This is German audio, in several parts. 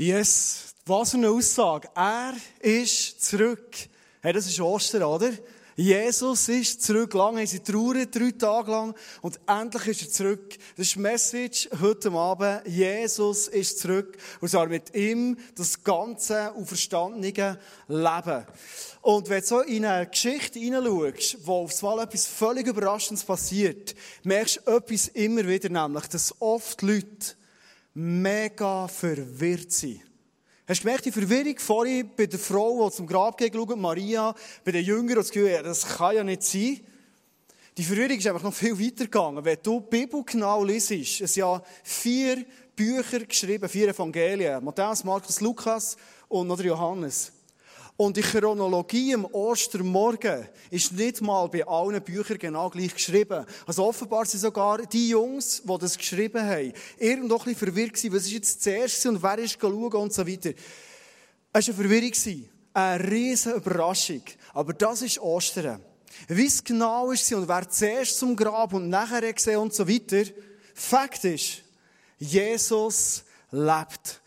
Yes, was eine Aussage. Er ist zurück. Hey, das ist Ostern, oder? Jesus ist zurück. Lang haben sie traurig, drei Tage lang. Und endlich ist er zurück. Das ist die Message heute Abend. Jesus ist zurück. Und zwar mit ihm das ganze auferstandene Leben. Und wenn du so in eine Geschichte hineinschaust, wo aufs Mal etwas völlig Überraschendes passiert, merkst du etwas immer wieder, nämlich, dass oft Leute mega verwirrt sind. Hast du gemerkt, die Verwirrung vorhin bei der Frau, die zum Grab geschaut Maria, bei den Jüngern, das Gefühl das kann ja nicht sein. Die Verwirrung ist einfach noch viel weiter gegangen. Wenn du die Bibel genau liest, es ja vier Bücher geschrieben, vier Evangelien. Matthäus, Markus, Lukas und noch Johannes. Und die Chronologie am Ostermorgen ist nicht mal bei allen Büchern genau gleich geschrieben. Also offenbar sind sogar die Jungs, die das geschrieben haben, irgendwo ein bisschen verwirrt gewesen, was ist jetzt zuerst und wer ist schauen und so weiter. Es war eine Verwirrung. Eine riesige Überraschung. Aber das ist Ostern. Wie es genau ist und wer zuerst zum Grab und nachher gesehen und so weiter. Fakt ist, Jesus lebt.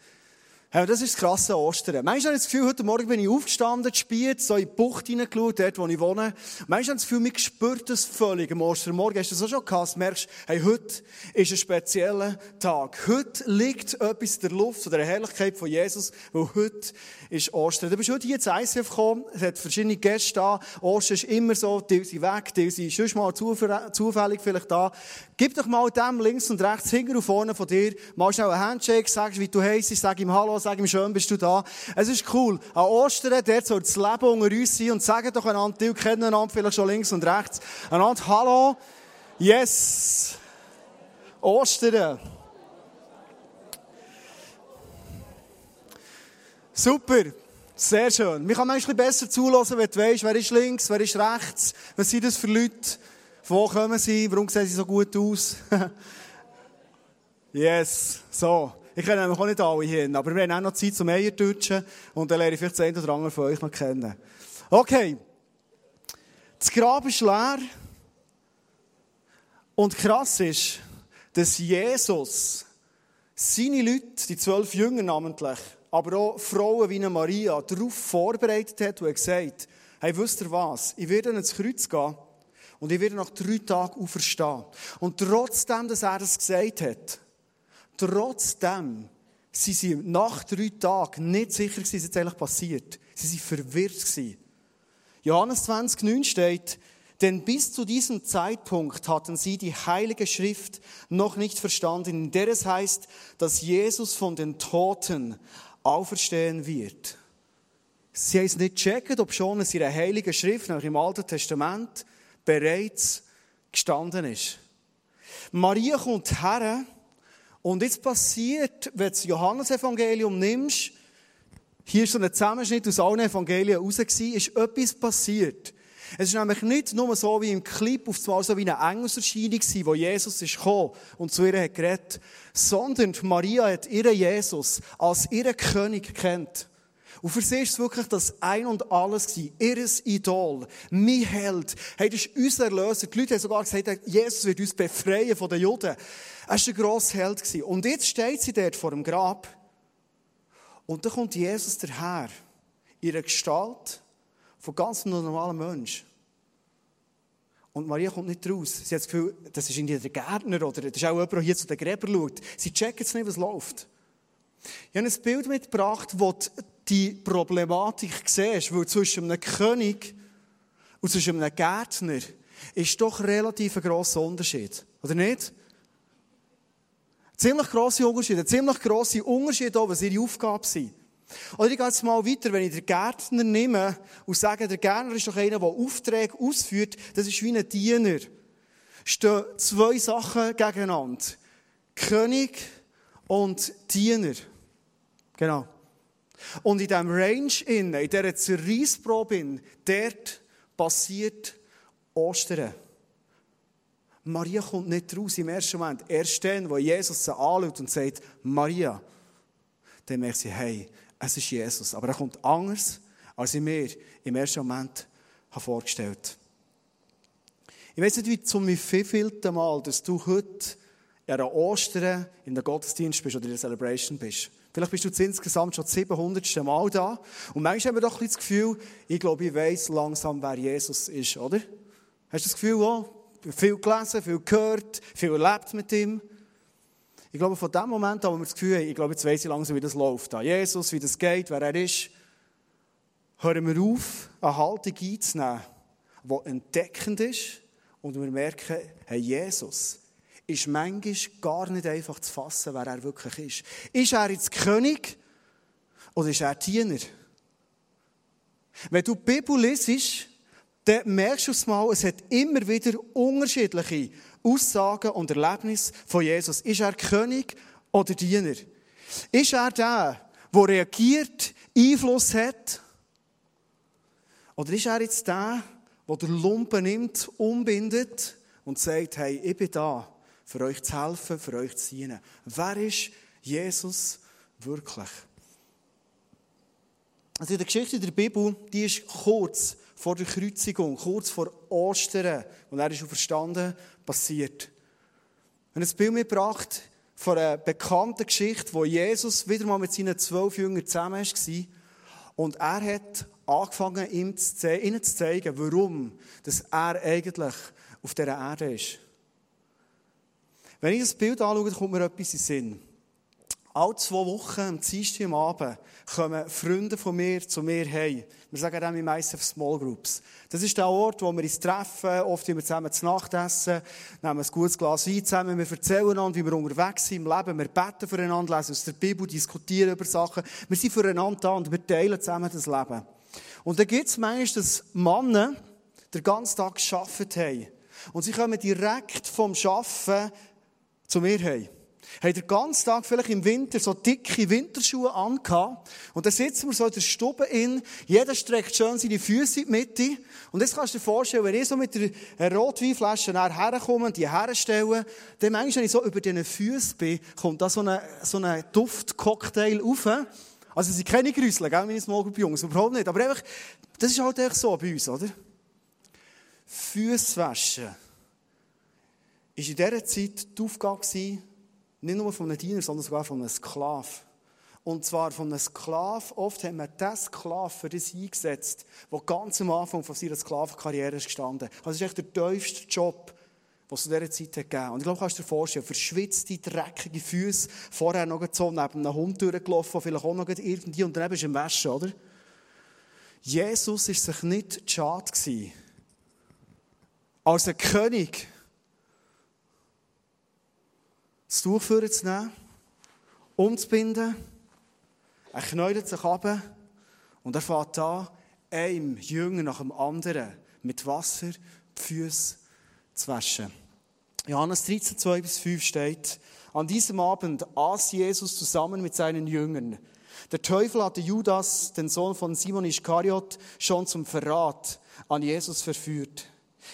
Ja, das ist das krasse Ostern. Manchmal habe ich das Gefühl, heute Morgen bin ich aufgestanden, gespielt, so in die Bucht hineingeschaut, dort, wo ich wohne. Manchmal habe ich das Gefühl, ich spürt das völlig am Ostermorgen. Hast du das auch schon gehabt? Merkst, hey, heute ist ein spezieller Tag. Heute liegt etwas in der Luft von der Herrlichkeit von Jesus, weil heute ist Ostern. Du bist heute hier ins ICF gekommen, es hat verschiedene Gäste da. Ostern ist immer so, die sind weg, die sind schon mal zufällig vielleicht da. Gib doch mal dem links und rechts, hinten und vorne von dir, mal schnell einen Handshake, sagst, wie du heisst, sag ihm Hallo, sag ihm schön, bist du da. Es ist cool. An Ostern, dort soll das Leben unter uns sein und sagen doch einander, die kennen einander vielleicht schon links und rechts. Einander, hallo. Yes. Ostern. Super. Sehr schön. Man kann manchmal besser zulassen, wenn du weißt, wer ist links, wer ist rechts, was sind das für Leute, von wo kommen sie, warum sehen sie so gut aus. yes. So. Ich kenne nämlich auch nicht alle hier, aber wir haben auch noch Zeit zum Eiertutschen und dann lerne ich vielleicht das eine oder andere von euch noch kennen. Okay. Das Grab ist leer. Und krass ist, dass Jesus seine Leute, die zwölf Jünger namentlich, aber auch Frauen wie eine Maria, darauf vorbereitet hat und gesagt, hey, wisst ihr was? Ich werde ins Kreuz gehen und ich werde nach drei Tagen auferstehen. Und trotzdem, dass er das gesagt hat, Trotzdem sind sie nach drei Tagen nicht sicher, was jetzt eigentlich passiert. Sie waren verwirrt. Johannes 20, 9 steht, denn bis zu diesem Zeitpunkt hatten sie die Heilige Schrift noch nicht verstanden, in der es heißt, dass Jesus von den Toten auferstehen wird. Sie haben es nicht gecheckt, ob schon es ihre Heilige Schrift, nämlich im Alten Testament, bereits gestanden ist. Maria kommt her und jetzt passiert, wenn du das Johannesevangelium nimmst, hier ist so ein Zusammenschnitt aus allen Evangelien raus, ist etwas passiert. Es ist nämlich nicht nur so wie im Clip, auf zwar so wie eine Engelserscheinung war, wo Jesus ist gekommen und zu ihr hat geredet, sondern Maria hat ihren Jesus als ihren König kennt. Und für sie ist es wirklich das Ein und Alles gewesen. Ihres Idol. Mein Held. Hey, das ist unser Erlöser. Die Leute haben sogar gesagt, Jesus wird uns befreien von den Juden. Er war ein grosser Held. Gewesen. Und jetzt steht sie dort vor dem Grab. Und dann kommt Jesus daher. In einer Gestalt von ganz normalen Menschen. Und Maria kommt nicht raus. Sie hat das Gefühl, das ist irgendwie der Gärtner oder das ist auch jemand, der hier zu den Gräbern schaut. Sie checkt jetzt nicht, was läuft. Ich habe ein Bild mitgebracht, wo die Problematik siehst, weil zwischen einem König und zwischen einem Gärtner ist doch relativ ein grosser Unterschied. Oder nicht? Ziemlich grosse Unterschiede, ziemlich grosse Unterschiede auch, was ihre Aufgabe sind. Oder ich gehe jetzt mal weiter, wenn ich den Gärtner nehme und sage, der Gärtner ist doch einer, der Aufträge ausführt, das ist wie ein Diener. Stehen zwei Sachen gegeneinander. König und Diener. Genau. Und in diesem Range, in, dieser Zerreissprobe, dort passiert Ostern. Maria kommt nicht raus im ersten Moment. Erst dann, wo Jesus sie anschaut und sagt, Maria, dann merkt sie, hey, es ist Jesus. Aber er kommt anders, als ich mir im ersten Moment vorgestellt habe. Ich weiß nicht, wie zum wievielten Mal, dass du heute an Ostern in der Gottesdienst bist oder in der Celebration bist. Vielleicht bist du insgesamt schon das 700. Mal da. Und manchmal haben wir doch ein das Gefühl, ich glaube, ich weiss langsam, wer Jesus ist, oder? Hast du das Gefühl, oh, viel gelesen, viel gehört, viel erlebt mit ihm? Ich glaube, von dem Moment an, wo wir das Gefühl haben, ich glaube, jetzt weiss ich langsam, wie das läuft. Jesus, wie das geht, wer er ist, hören wir auf, eine Haltung einzunehmen, die entdeckend ist und wir merken, hey, Jesus ist manchmal gar nicht einfach zu fassen, wer er wirklich ist. Ist er jetzt König oder ist er Diener? Wenn du die Bibel liest, dann merkst du es mal, es hat immer wieder unterschiedliche Aussagen und Erlebnisse von Jesus. Ist er König oder Diener? Ist er der, der reagiert, Einfluss hat? Oder ist er jetzt der, der Lumpen nimmt, umbindet und sagt, hey, ich bin da, für euch zu helfen, für euch zu dienen? Wer ist Jesus wirklich? Also in der Geschichte der Bibel, die ist kurz vor der Kreuzigung, kurz vor Ostern, und er ist verstanden, passiert. Und ein Bild mitgebracht von einer bekannten Geschichte, wo Jesus wieder mal mit seinen zwölf Jüngern zusammen war. Und er hat angefangen, ihnen zu zeigen, warum dass er eigentlich auf dieser Erde ist. Wenn ich das Bild anschaue, kommt mir etwas in den Sinn. Alle zwei Wochen, am Dienstag am Abend, kommen Freunde von mir zu mir heim. Wir sagen dem ISF Small Groups. Das ist der Ort, wo wir uns treffen, oft wir zusammen zu Nacht essen, nehmen ein gutes Glas Wein zusammen, wir erzählen einander, wie wir unterwegs sind im Leben, wir beten füreinander, lesen aus der Bibel, diskutieren über Sachen. Wir sind füreinander da und wir teilen zusammen das Leben. Und dann gibt es manchmal, Männer den ganzen Tag gearbeitet haben. Und sie kommen direkt vom Arbeiten zu mir heim haben den ganzen Tag vielleicht im Winter so dicke Winterschuhe angehabt. Und dann sitzen wir so in der Stube in. Jeder streckt schön seine Füße in die Mitte. Und jetzt kannst du dir vorstellen, wenn ich so mit der Rotweinflasche herkomme und die herstelle, dann manchmal, wenn ich so über diesen Füßen bin, kommt da so ein so eine Duftcocktail rauf. Also, es sind keine Grüsel, gell, meine Small Group Jungs, überhaupt nicht. Aber einfach, das ist halt echt so bei uns, oder? Füße waschen. Ist in dieser Zeit die Aufgabe nicht nur von einem Diener, sondern sogar von einem Sklav. Und zwar von einem Sklav. Oft haben wir diesen Sklav für das eingesetzt, der ganz am Anfang von seiner Sklavenkarriere ist gestanden. Also das ist echt der tiefste Job, den es zu dieser Zeit gegeben hat. Und ich glaube, kannst du dir vorstellen, verschwitzte, dreckige Füße, vorher noch so neben einem Hund durchgelaufen, vielleicht auch noch irgendwie, und dann bist du im Waschen, oder? Jesus war sich nicht schade als ein König das Tuch vorzunehmen, umzubinden. Er knäuelt sich ab und er fährt an, einem Jünger nach dem anderen mit Wasser die Füße zu waschen. Johannes 13, 2 bis 5 steht, an diesem Abend aß Jesus zusammen mit seinen Jüngern. Der Teufel hatte Judas, den Sohn von Simon Iskariot, schon zum Verrat an Jesus verführt.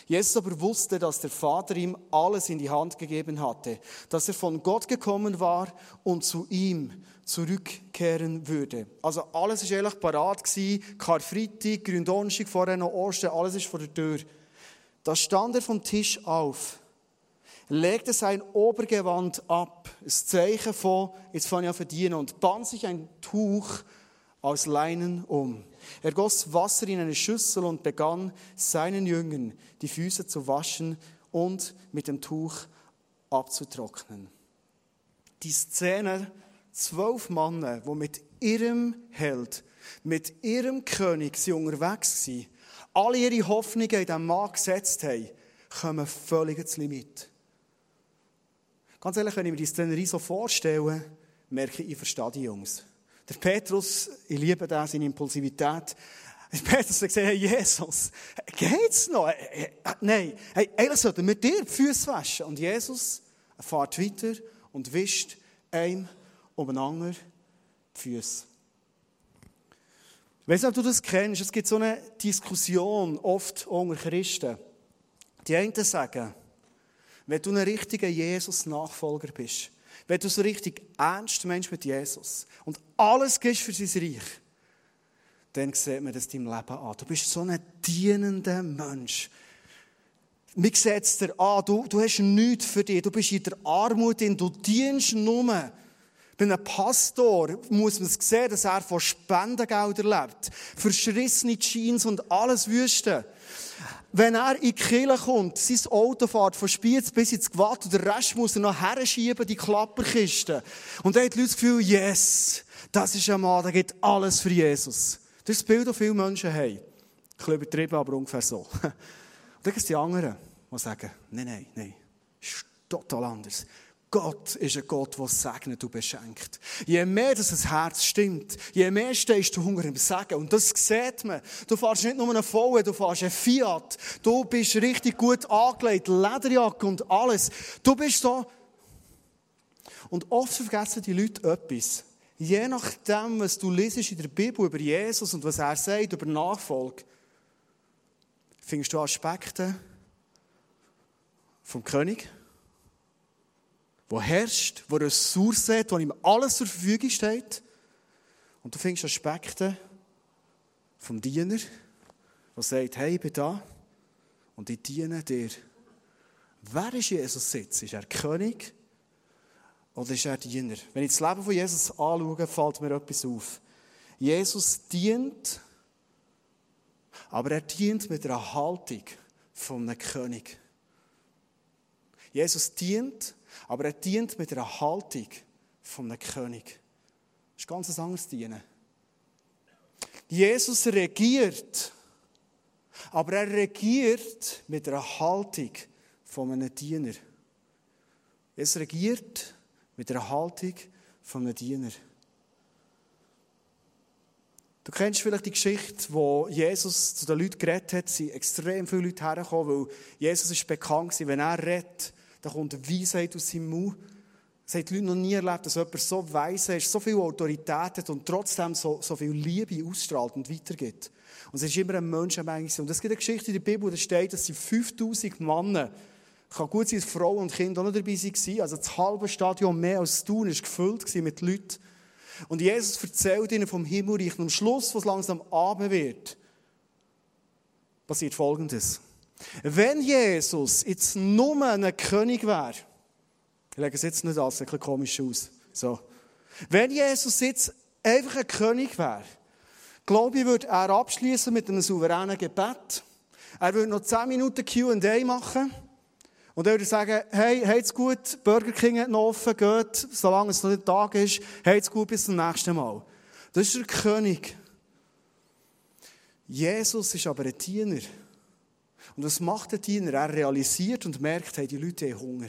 Jesus aber wusste, dass der Vater ihm alles in die Hand gegeben hatte, dass er von Gott gekommen war und zu ihm zurückkehren würde. Also alles ist eigentlich parat gewesen. Karfreitag, Gründonnerstag, vorher noch Ostern, alles ist vor der Tür. Da stand er vom Tisch auf, legte sein Obergewand ab, das Zeichen von, jetzt fange ich an verdienen, und band sich ein Tuch aus Leinen um. Er goss Wasser in eine Schüssel und begann seinen Jüngern die Füße zu waschen und mit dem Tuch abzutrocknen. Die Szene, zwölf Männer, die mit ihrem Held, mit ihrem König sie unterwegs waren, alle ihre Hoffnungen in diesem Mann gesetzt haben, kommen völlig ins Limit. Ganz ehrlich, wenn ich mir die Szenerie so vorstelle, merke ich, ich verstehe die Jungs. Der Petrus, ich liebe das, seine Impulsivität. Petrus hat gesagt, hey, Jesus, geht's noch? Nein, hey, eigentlich sollten wir dir die Füße waschen. Und Jesus fährt weiter und wischt einem umeinander die Füße. Ich weiß nicht, ob du das kennst. Es gibt so eine Diskussion oft unter Christen. Die einen sagen, wenn du ein richtiger Jesus-Nachfolger bist, wenn du so richtig ernst meinst mit Jesus und alles gibst für sein Reich, dann sieht man das deinem Leben an. Du bist so ein dienender Mensch. mir sieht es dir an, du, du hast nichts für dich, du bist in der Armut, in, du dienst nur. Bei einem Pastor muss man sehen, dass er von Spendengeldern lebt. Verschrissene Jeans und alles Wüste. Wenn er in die Kirche kommt, sein Auto fährt von Spiez bis ins Gwatt und der Rest muss er noch herschieben, die Klapperkiste. Und dann hat die Leute das Gefühl, yes, das ist ein Mann, der gibt alles für Jesus. Das ist das Bild, das viele Menschen haben. Ein bisschen übertrieben, aber ungefähr so. Und dann gibt es die anderen, die sagen, nein, nein, nein, ist total anders. Gott ist ein Gott, der segnet und beschenkt. Je mehr das Herz stimmt, je mehr stehst du Hunger im Segen. Und das sieht man. Du fährst nicht nur einen VW, du fährst einen Fiat. Du bist richtig gut angelegt, Lederjacke und alles. Du bist so. Und oft vergessen die Leute etwas. Je nachdem, was du liest in der Bibel über Jesus und was er sagt über Nachfolge, findest du Aspekte vom König wo herrscht, wo Ressourcen hat, wo ihm alles zur Verfügung steht. Und du findest Aspekte vom Diener, der sagt, hey, ich bin da und ich diene dir. Wer ist Jesus Sitz? Ist er König oder ist er Diener? Wenn ich das Leben von Jesus anschaue, fällt mir etwas auf. Jesus dient, aber er dient mit einer Haltung von einem König. Jesus dient, aber er dient mit einer Haltung von einem König. Das ist ganz anderes Dienen. Jesus regiert, aber er regiert mit einer Haltung von einem Diener. Es regiert mit einer Haltung von einem Diener. Du kennst vielleicht die Geschichte, wo Jesus zu den Leuten geredet hat, sind extrem viele Leute hergekommen, weil Jesus ist bekannt war, wenn er redet, da kommt Weisheit aus seinem Mund. Es haben die Leute noch nie erlebt, dass jemand so weise ist, so viel Autorität hat und trotzdem so, so viel Liebe ausstrahlt und weitergibt. Und es ist immer ein Menschenmenge. Und es gibt eine Geschichte in der Bibel, da steht, dass sie 5000 Männer, kann gut sein, dass Frauen und Kinder auch noch dabei waren, also das halbe Stadion mehr als tun, war gefüllt mit Leuten. Und Jesus erzählt ihnen vom Himmelreich. Und am Schluss, wo es langsam Abend wird, passiert Folgendes. Wenn Jesus jetzt nur ein König wäre, ich lege es jetzt nicht an, es sieht ein bisschen komisch aus. So. Wenn Jesus jetzt einfach ein König wäre, glaube ich, würde er abschließen mit einem souveränen Gebet. Er würde noch 10 Minuten Q&A machen. Und er würde sagen, hey, habt's gut, Burger King hat noch offen, geht, solange es noch nicht Tag ist, habt's gut, bis zum nächsten Mal. Das ist der König. Jesus ist aber ein Diener. Und was macht der Diener? Er realisiert und merkt, hey, die Leute haben Hunger.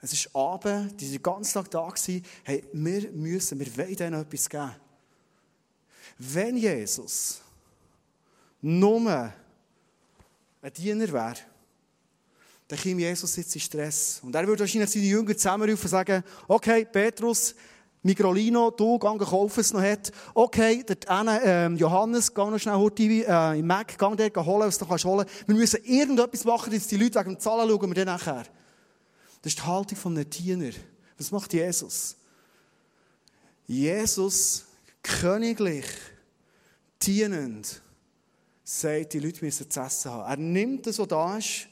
Es ist Abend, die sind den ganzen Tag da gewesen. Hey, wir müssen, wir wollen ihnen etwas geben. Wenn Jesus nur ein Diener wäre, dann käme Jesus jetzt in Stress. Und er würde wahrscheinlich seine Jünger zusammenrufen und sagen, okay, Petrus, Migrolino, du, geh kaufen es noch hat. Okay, dort ähm, Johannes, geh noch schnell heute äh, im Mac, geh dort holen, was du kannst holen. Wir müssen irgendetwas machen, dass die Leute wegen dem Zahlen schauen wir dann nachher. Das ist die Haltung von einem Diener. Was macht Jesus? Jesus, königlich, dienend, sagt, die Leute müssen zu essen haben. Er nimmt das, was da ist,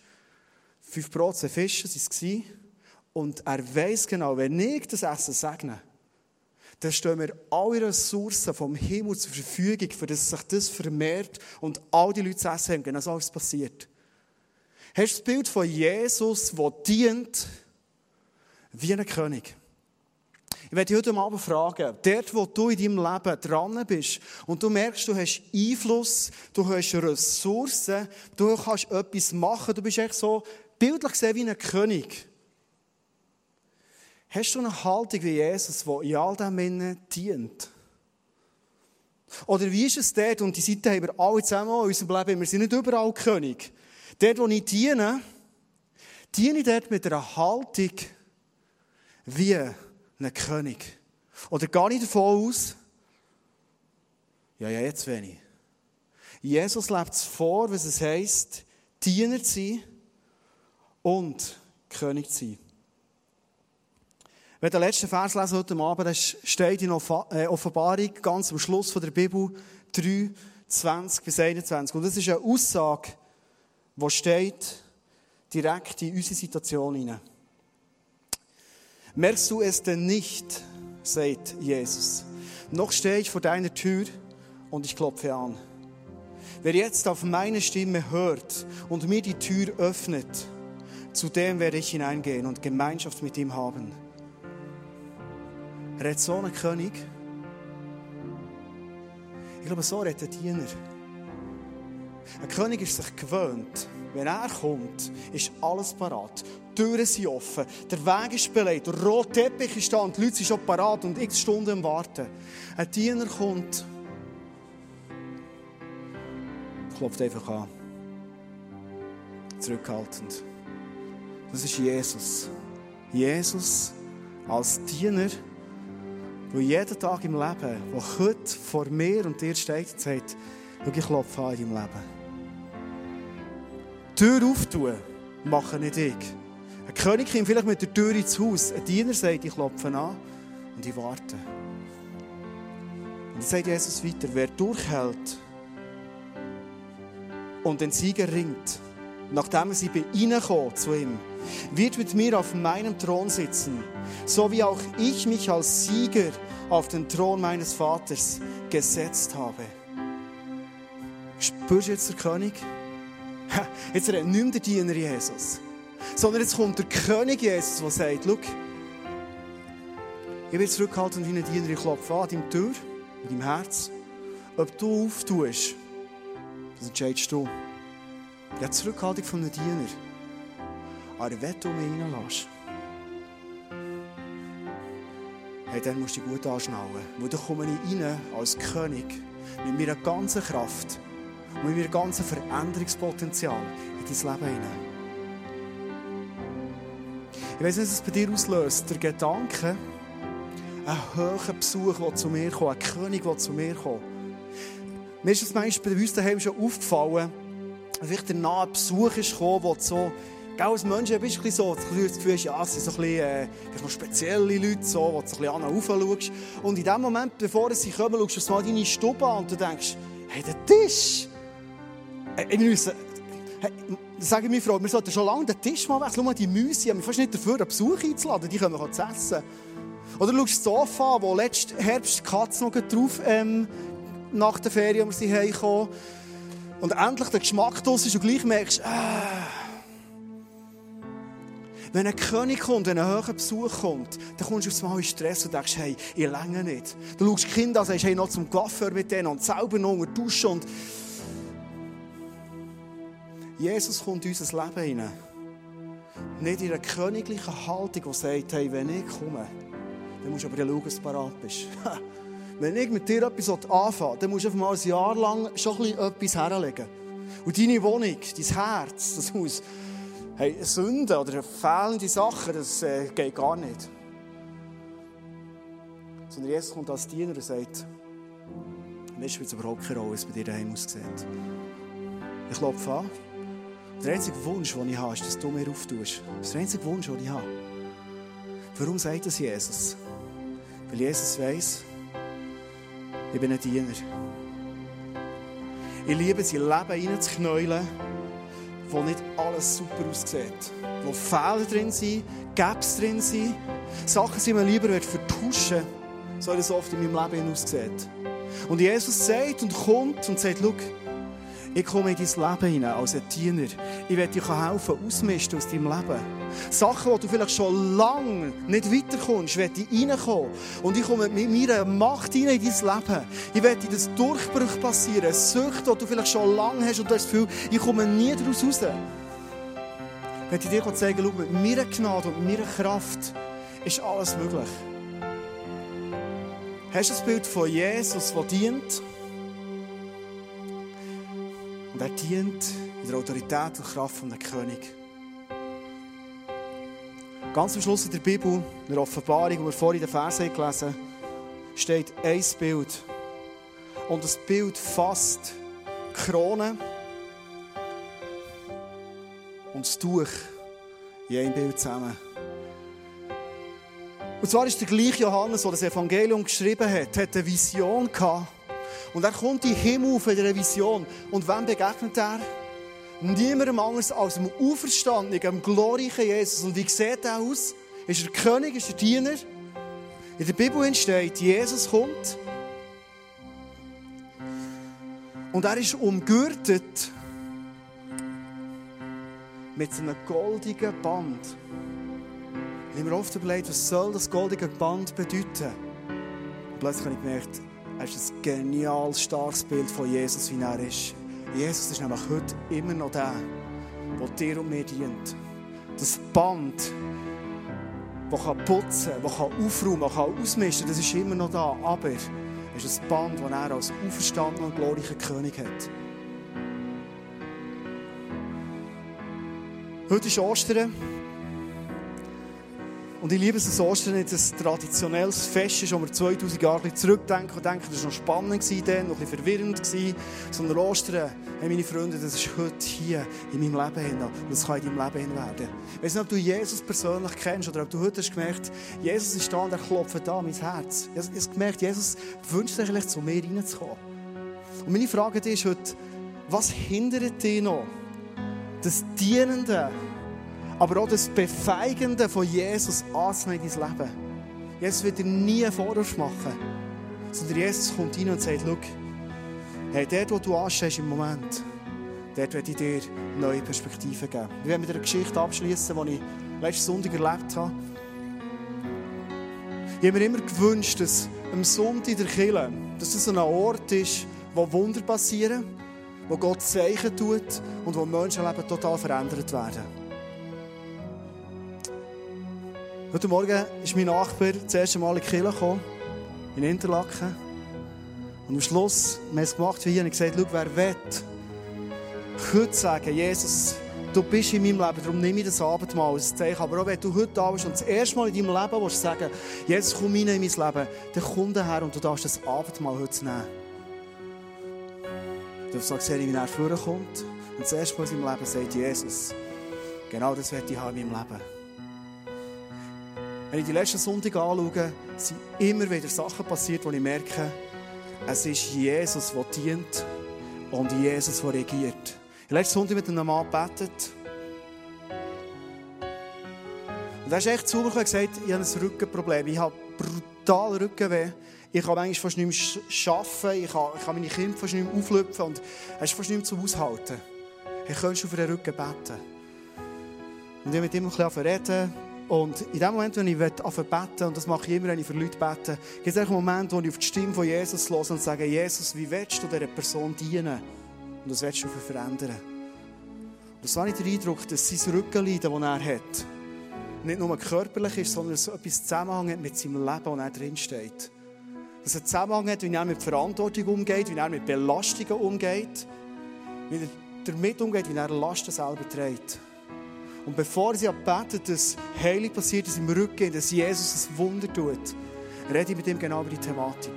fünf Brot, zwei Fische, das war und er weiß genau, wenn ich das Essen segne, dann stehen wir alle Ressourcen vom Himmel zur Verfügung, für dass sich das vermehrt und all die Leute zu essen haben. Genau so ist passiert. Hast du das Bild von Jesus, der dient wie ein König? Ich werde dich heute Abend fragen, dort, wo du in deinem Leben dran bist und du merkst, du hast Einfluss, du hast Ressourcen, du kannst etwas machen, du bist echt so bildlich gesehen wie ein König. Hast du eine Haltung wie Jesus, die in all dem Innen dient? Oder wie ist es dort, und die Seite haben wir alle zusammen in unserem Leben, wir sind nicht überall König. Dort, wo ich diene, diene ich dort mit einer Haltung wie ein König. Oder gehe ich davon aus, ja, ja, jetzt wenig. Jesus lebt es vor, was es heisst, Diener zu sein und König zu sein. Wenn der letzte Vers lesen heute Abend, dann steht in äh, Offenbarung ganz am Schluss der Bibel 3, 20 bis 21. Und das ist eine Aussage, wo steht, direkt in unsere Situation hinein. Merkst du es denn nicht, sagt Jesus, noch stehe ich vor deiner Tür und ich klopfe an. Wer jetzt auf meine Stimme hört und mir die Tür öffnet, zu dem werde ich hineingehen und Gemeinschaft mit ihm haben. Redet so ein König? Ich glaube, so redet ein Diener. Ein König ist sich gewöhnt, wenn er kommt, ist alles parat. Die Türen sind offen, der Weg ist belegt, der rote Teppich ist da und die Leute sind schon parat und x Stunden Warten. Ein Diener kommt, klopft einfach an. Zurückhaltend. Das ist Jesus. Jesus als Diener, der jeden Tag im Leben, der heute vor mir und dir steht sagt, ich klopfe an in deinem Leben. Tür auftun, mache nicht ich. Ein König kommt vielleicht mit der Tür ins Haus. Ein Diener sagt, ich klopfe an und ich warte. Und dann sagt Jesus weiter, wer durchhält und den Sieger ringt, nachdem sie bei ihnen kommen zu ihm, wird mit mir auf meinem Thron sitzen, so wie auch ich mich als Sieger auf den Thron meines Vaters gesetzt habe. Spürst du jetzt der König? Jetzt redet nicht mehr der Diener Jesus, sondern jetzt kommt der König Jesus, der sagt, schau, ich will zurückhalten wie ein Diener, ich klopfe an deine Tür, in deinem Herz. Ob du auftust, das entscheidest du. Ja, die Zurückhaltung von einem Diener. Aber wenn du mich reinlässt, hey, dann musst du dich gut anschnallen. Weil dann komme ich rein als König mit meiner ganzen Kraft und mit meinem ganzen Veränderungspotenzial in dein Leben hinein. Ich weiß nicht, was es bei dir auslöst. Der Gedanke, ein hoher Besuch, der zu mir kommt, ein König, der zu mir kommt. Mir ist das manchmal bei uns daheim schon aufgefallen, vielleicht der nahe Besuch ist gekommen, wo so, gell, als Mensch bist du so, das Gefühl hast, ja, es sind so ein bisschen, äh, spezielle Leute, so, wo du so ein bisschen an schaust. Und in dem Moment, bevor sie kommen, schaust du mal deine Stube an und du denkst, hey, der Tisch! Äh, wir müssen, hey, sage mir Frau, wir sollten schon lange den Tisch mal wechseln. Mal, die Müsse, haben fast nicht dafür, einen Besuch einzuladen, die können wir zu essen. Oder schaust das Sofa an, wo letzten Herbst die Katze noch drauf, ähm, nach der Ferien, als sie heimgekommen und endlich der Geschmack draus ist und gleich merkst, äh, wenn ein König kommt, wenn ein hoher Besuch kommt, dann kommst du aufs Mal in Stress und denkst, hey, ich länge nicht. Du schaust die Kinder an, sagst, hey, noch zum Coiffeur mit denen und selber noch unter Duschen und Jesus kommt in unser Leben hinein. Nicht in einer königlichen Haltung, die sagt, hey, wenn ich komme, dann musst du aber schauen, dass du parat bist. Wenn ich mit dir etwas anfange, dann musst du einfach mal ein Jahr lang schon etwas herlegen. Und deine Wohnung, dein Herz, das muss, hey, Sünden oder fehlende Sachen, das äh, geht gar nicht. Sondern Jesus kommt als Diener und sagt, mir spielt es überhaupt keine Rolle, wie es bei dir daheim aussieht. Ich klopfe an. Der einzige Wunsch, den ich habe, ist, dass du mir auftust. Das ist der einzige Wunsch, den ich habe. Warum sagt das Jesus? Weil Jesus weiß, ich bin ein Diener. Ich liebe es, in Leben reinzuknäulen, wo nicht alles super aussieht. Wo Fehler drin sind, Gaps drin sind. Sachen, die man lieber vertuschen so wie es oft in meinem Leben aussieht. Und Jesus sagt und kommt und sagt, schau, ich komme in dein Leben hinein als ein Diener. Ich werde dir helfen, ausmisten aus deinem Leben. Sachen, wo du vielleicht schon lange nicht weiterkommst, werde ich reinkommen. Und ich komme mit meiner Macht hinein in dein Leben. Ich werde dir das Durchbruch passieren. Sucht, die du vielleicht schon lange hast und du hast das Gefühl, ich komme nie daraus raus. Ich werde dir zeigen, schau, mit meiner Gnade und meiner Kraft ist alles möglich. Hast du das Bild von Jesus, der dient? Und er dient in der Autorität und Kraft von einem König. Ganz am Schluss in der Bibel, in der Offenbarung, wo wir vorhin den Vers gelesen haben, steht ein Bild. Und das Bild fasst die Krone und das Tuch in einem Bild zusammen. Und zwar ist der gleiche Johannes, der das Evangelium geschrieben hat, hat eine Vision gehabt. Und er kommt in den Himmel auf in dieser Vision. Und wem begegnet er? niemandem anders als dem auferstandenen, dem glorreichen Jesus. Und wie sieht er aus? Ist er König, ist er Diener? In der Bibel entsteht, Jesus kommt und er ist umgürtet mit einem goldigen Band. Ich habe mir oft überlegt, was soll das goldige Band bedeuten? Und plötzlich habe ich gemerkt, er ist ein genial starkes Bild von Jesus, wie er ist. Jesus ist nämlich heute immer noch der, der dir und mir dient. Das Band, das kann putzen, das kann aufräumen, kann ausmischen, das ist immer noch da. Aber es ist ein Band, das er als auferstandener und glorreicher König hat. Heute ist Ostern. Und ich liebe es, dass Ostern nicht ein traditionelles Fest ist, wo wir 2000 Jahre zurückdenken und denken, das war noch spannend, noch ein bisschen verwirrend. Sondern Ostern, hey, meine Freunde, das ist heute hier in meinem Leben hin. Und das kann in deinem Leben hin werden. Ich weiß nicht, ob du Jesus persönlich kennst oder ob du heute hast gemerkt, Jesus ist da und er klopft da mein Herz. Ich habe gemerkt, Jesus wünscht sich vielleicht zu mir reinzukommen. Und meine Frage ist heute, was hindert dich noch, das Dienende, aber auch das Befeigende von Jesus anzunehmen in dein Leben. Jesus wird dir nie einen Vorwurf machen, sondern Jesus kommt rein und sagt, schau, hey, dort, wo du anstehst im Moment, dort werde ich dir neue Perspektiven geben. Wir werden mit einer Geschichte abschließen, die ich letzten Sonntag erlebt habe. Ich habe mir immer gewünscht, dass am Sonntag in der Kirche, dass das ein Ort ist, wo Wunder passieren, wo Gott Zeichen tut und wo Menschenleben total verändert werden. Heute Morgen ist mein Nachbar das erste Mal in die Kirche gekommen, in Interlaken. Und am Schluss haben wir es gemacht wie hier und gesagt, schau, wer will, heute sagen, Jesus, du bist in meinem Leben, darum nehme ich das Abendmahl als Zeichen. Aber auch wenn du heute da bist und das erste Mal in deinem Leben willst sagen, Jesus, komm rein in mein Leben, dann komm her und du darfst das Abendmahl heute nehmen. Du sagst, wie er vorkommt und das erste Mal in seinem Leben sagt, Jesus, genau das werde ich haben in meinem Leben. Wenn ich die letzten Sonntage anschaue, sind immer wieder Sachen passiert, wo ich merke, es ist Jesus, der dient und Jesus, der regiert. Letzten Sonntag mit einem Mann gebetet. Und er ist echt zu mir und gesagt, ich habe ein Rückenproblem. Ich habe brutal Rückenweh. Ich kann manchmal fast nicht arbeiten. Ich kann, ich kann meine Kinder fast nicht mehr auflüpfen. Und es ist fast nicht mehr zu aushalten. Ich könnte auf den Rücken beten. Und ich habe mit ihm ein bisschen reden. Und in dem Moment, wenn ich anfange beten, und das mache ich immer, wenn ich für Leute bete, gibt es einen Moment, wo ich auf die Stimme von Jesus höre und sage, Jesus, wie willst du dieser Person dienen? Und das willst du verändern. Und das habe ich den Eindruck, dass sein Rückenleiden, das er hat, nicht nur körperlich ist, sondern dass etwas Zusammenhang hat mit seinem Leben, wo er drinsteht. Dass er Zusammenhang hat, wie er mit Verantwortung umgeht, wie er mit Belastungen umgeht, wie er damit umgeht, wie er Lasten selber trägt. Und bevor sie betet, dass Heilung passiert, dass im Rücken, dass Jesus ein Wunder tut, rede ich mit ihm genau über die Thematik.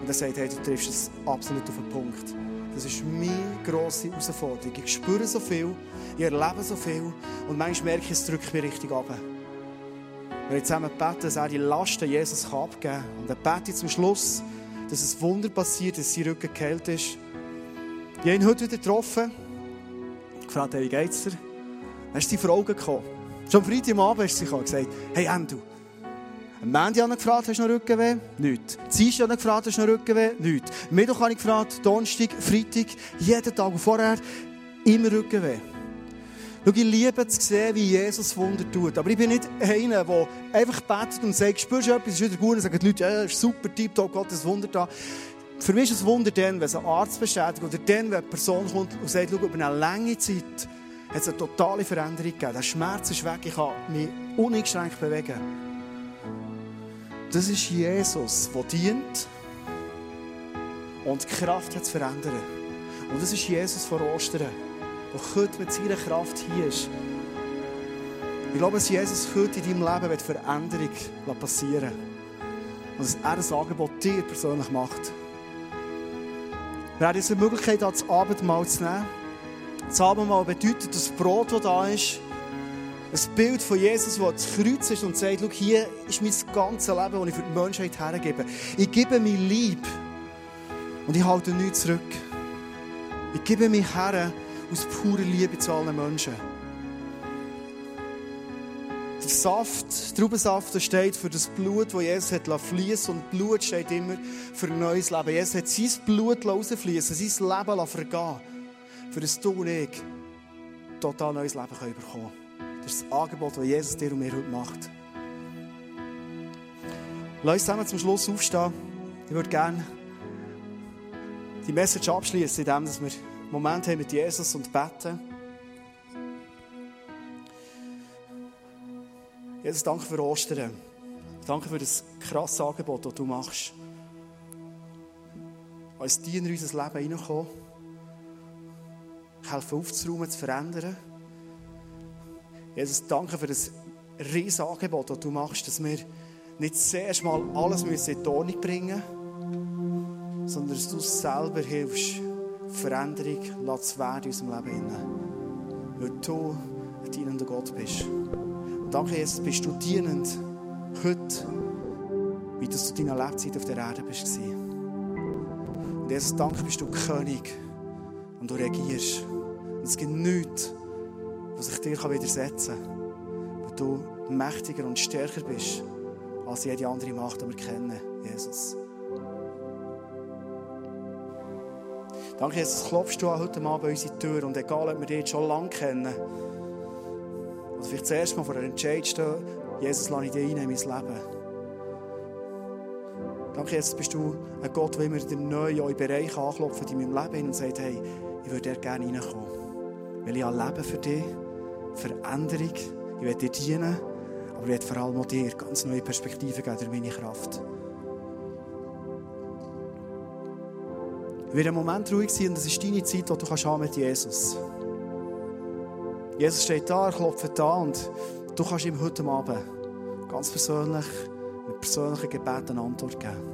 Und er sagt, hey, du triffst es absolut auf den Punkt. Das ist meine grosse Herausforderung. Ich spüre so viel, ich erlebe so viel und manchmal merke ich, es drückt mich richtig ab. Wir zusammen beten, dass er die Lasten Jesus abgeben kann. Und er betet zum Schluss, dass ein Wunder passiert, dass sein Rücken geheilt ist. Ich habe ihn heute wieder getroffen. Gefragt, wie geht's dir? Dann ist sie vor Augen gekommen. Schon am Freitagabend ist sie gekommen und gesagt, hey Endo, am Montag habe ich gefragt, hast du noch Rückenweh? Nichts. Dienstag habe ich gefragt, hast du noch Rückenweh? Nichts. Mittwoch habe ich gefragt, Donnerstag, Freitag, jeden Tag und vorher immer Rückenweh. Schau, ich liebe zu sehen, wie Jesus Wunder tut. Aber ich bin nicht einer, der einfach betet und sagt, spürst du etwas, ist wieder gut, und sagen die Leute, ja, ist super, tipptopp, ist Wunder da. Für mich ist es Wunder dann, wenn ein Arzt bestätigt oder dann, wenn eine Person kommt und sagt, schau, über eine lange Zeit hat es eine totale Veränderung gegeben. Der Schmerz ist weg, ich kann mich uneingeschränkt bewegen. Das ist Jesus, der dient und die Kraft hat zu verändern. Und das ist Jesus vor Ostern, der heute mit seiner Kraft hier ist. Ich glaube, dass Jesus heute in deinem Leben Veränderung passieren Und dass er ein Angebot dir persönlich macht. Wir haben diese Möglichkeit, das Abendmahl zu nehmen. Das Abendmahl bedeutet, das Brot, das da ist, ein Bild von Jesus, der das Kreuz ist und sagt, schau, hier ist mein ganzes Leben, das ich für die Menschheit hergebe. Ich gebe mir Lieb und ich halte nichts zurück. Ich gebe mich her aus purer Liebe zu allen Menschen. Der Saft, Traubensaft, steht für das Blut, das Jesus hat fließen und Blut steht immer für ein neues Leben. Jesus hat sein Blut rausfließen, sein Leben vergehen, für das du und ich total neues Leben bekommen können. Das ist das Angebot, das Jesus dir und mir heute macht. Lass uns zusammen zum Schluss aufstehen. Ich würde gerne die Message abschließen, indem wir einen Moment haben mit Jesus und beten. Jesus, danke für Ostern. Danke für das krasse Angebot, das du machst. Als Diener in unser Leben hineinkommen. Helfen aufzuräumen, zu verändern. Jesus, danke für das riesige Angebot, das du machst, dass wir nicht zuerst mal alles in die Ordnung bringen müssen, sondern dass du selber hilfst, Veränderung zu werden in unserem Leben. Weil du ein dienender Gott bist. Danke, Jesus, bist du dienend heute, wie du zu deiner Lebzeit auf der Erde bist. Und Jesus, danke, bist du König und du regierst. Und es gibt nichts, was sich dir widersetzen kann, weil du mächtiger und stärker bist als jede andere Macht, die wir kennen, Jesus. Danke, Jesus, klopfst du heute Abend bei unsere Tür und egal, ob wir dich jetzt schon lange kennen, oder vielleicht zuerst mal vor einer Entscheid stehen, Jesus, lasse ich dich in mein Leben. Danke, Jesus, bist du ein Gott, der immer wieder neu in euren Bereich anklopft in meinem Leben und sagt, hey, ich würde gerne reinkommen. Weil ich Leben für dich, Veränderung, ich werde dir dienen, aber ich werde vor allem auch dir ganz neue Perspektiven geben durch meine Kraft. Ich werde einen Moment ruhig sein und das ist deine Zeit, die du kannst haben mit Jesus Jesus steht da, er klopft da und du kannst ihm heute Abend ganz persönlich, mit persönlichen Gebeten eine Antwort geben.